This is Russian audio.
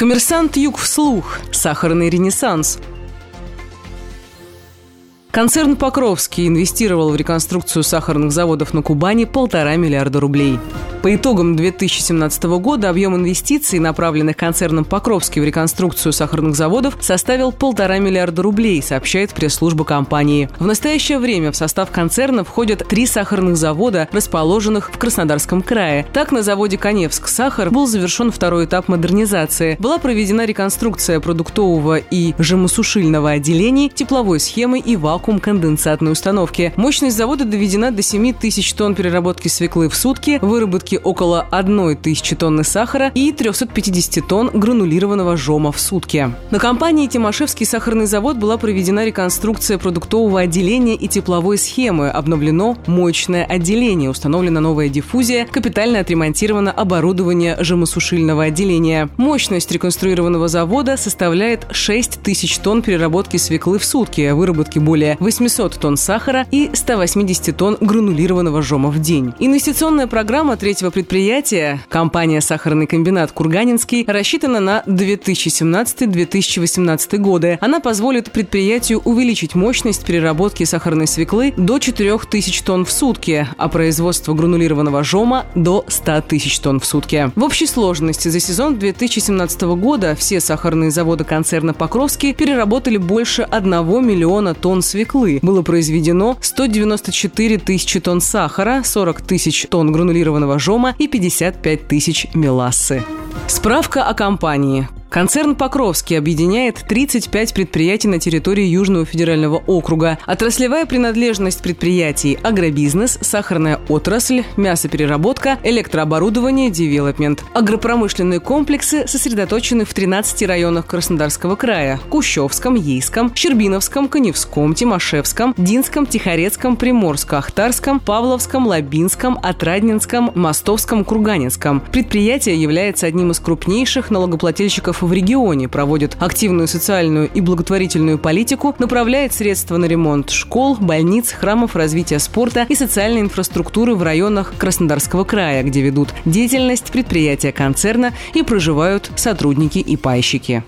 Коммерсант Юг вслух. Сахарный ренессанс. Концерн «Покровский» инвестировал в реконструкцию сахарных заводов на Кубани полтора миллиарда рублей. По итогам 2017 года объем инвестиций, направленных концерном «Покровский» в реконструкцию сахарных заводов, составил полтора миллиарда рублей, сообщает пресс-служба компании. В настоящее время в состав концерна входят три сахарных завода, расположенных в Краснодарском крае. Так, на заводе «Коневск сахар» был завершен второй этап модернизации. Была проведена реконструкция продуктового и жемосушильного отделений, тепловой схемы и вакуум-конденсатной установки. Мощность завода доведена до 7 тысяч тонн переработки свеклы в сутки, выработки выработки около 1 тысячи тонны сахара и 350 тонн гранулированного жома в сутки. На компании «Тимошевский сахарный завод» была проведена реконструкция продуктового отделения и тепловой схемы, обновлено моечное отделение, установлена новая диффузия, капитально отремонтировано оборудование жемосушильного отделения. Мощность реконструированного завода составляет 6 тысяч тонн переработки свеклы в сутки, выработки более 800 тонн сахара и 180 тонн гранулированного жома в день. Инвестиционная программа третьего третьего предприятия компания «Сахарный комбинат Курганинский» рассчитана на 2017-2018 годы. Она позволит предприятию увеличить мощность переработки сахарной свеклы до 4000 тонн в сутки, а производство гранулированного жома до 100 тысяч тонн в сутки. В общей сложности за сезон 2017 года все сахарные заводы концерна «Покровский» переработали больше 1 миллиона тонн свеклы. Было произведено 194 тысячи тонн сахара, 40 тысяч тонн гранулированного жома, жома и 55 тысяч мелассы. Справка о компании. Концерн «Покровский» объединяет 35 предприятий на территории Южного федерального округа. Отраслевая принадлежность предприятий – агробизнес, сахарная отрасль, мясопереработка, электрооборудование, девелопмент. Агропромышленные комплексы сосредоточены в 13 районах Краснодарского края – Кущевском, Ейском, Щербиновском, Коневском, Тимошевском, Динском, Тихорецком, Приморско-Ахтарском, Павловском, Лабинском, Отрадненском, Мостовском, Курганинском. Предприятие является одним из крупнейших налогоплательщиков в регионе, проводит активную социальную и благотворительную политику, направляет средства на ремонт школ, больниц, храмов развития спорта и социальной инфраструктуры в районах Краснодарского края, где ведут деятельность предприятия концерна и проживают сотрудники и пайщики.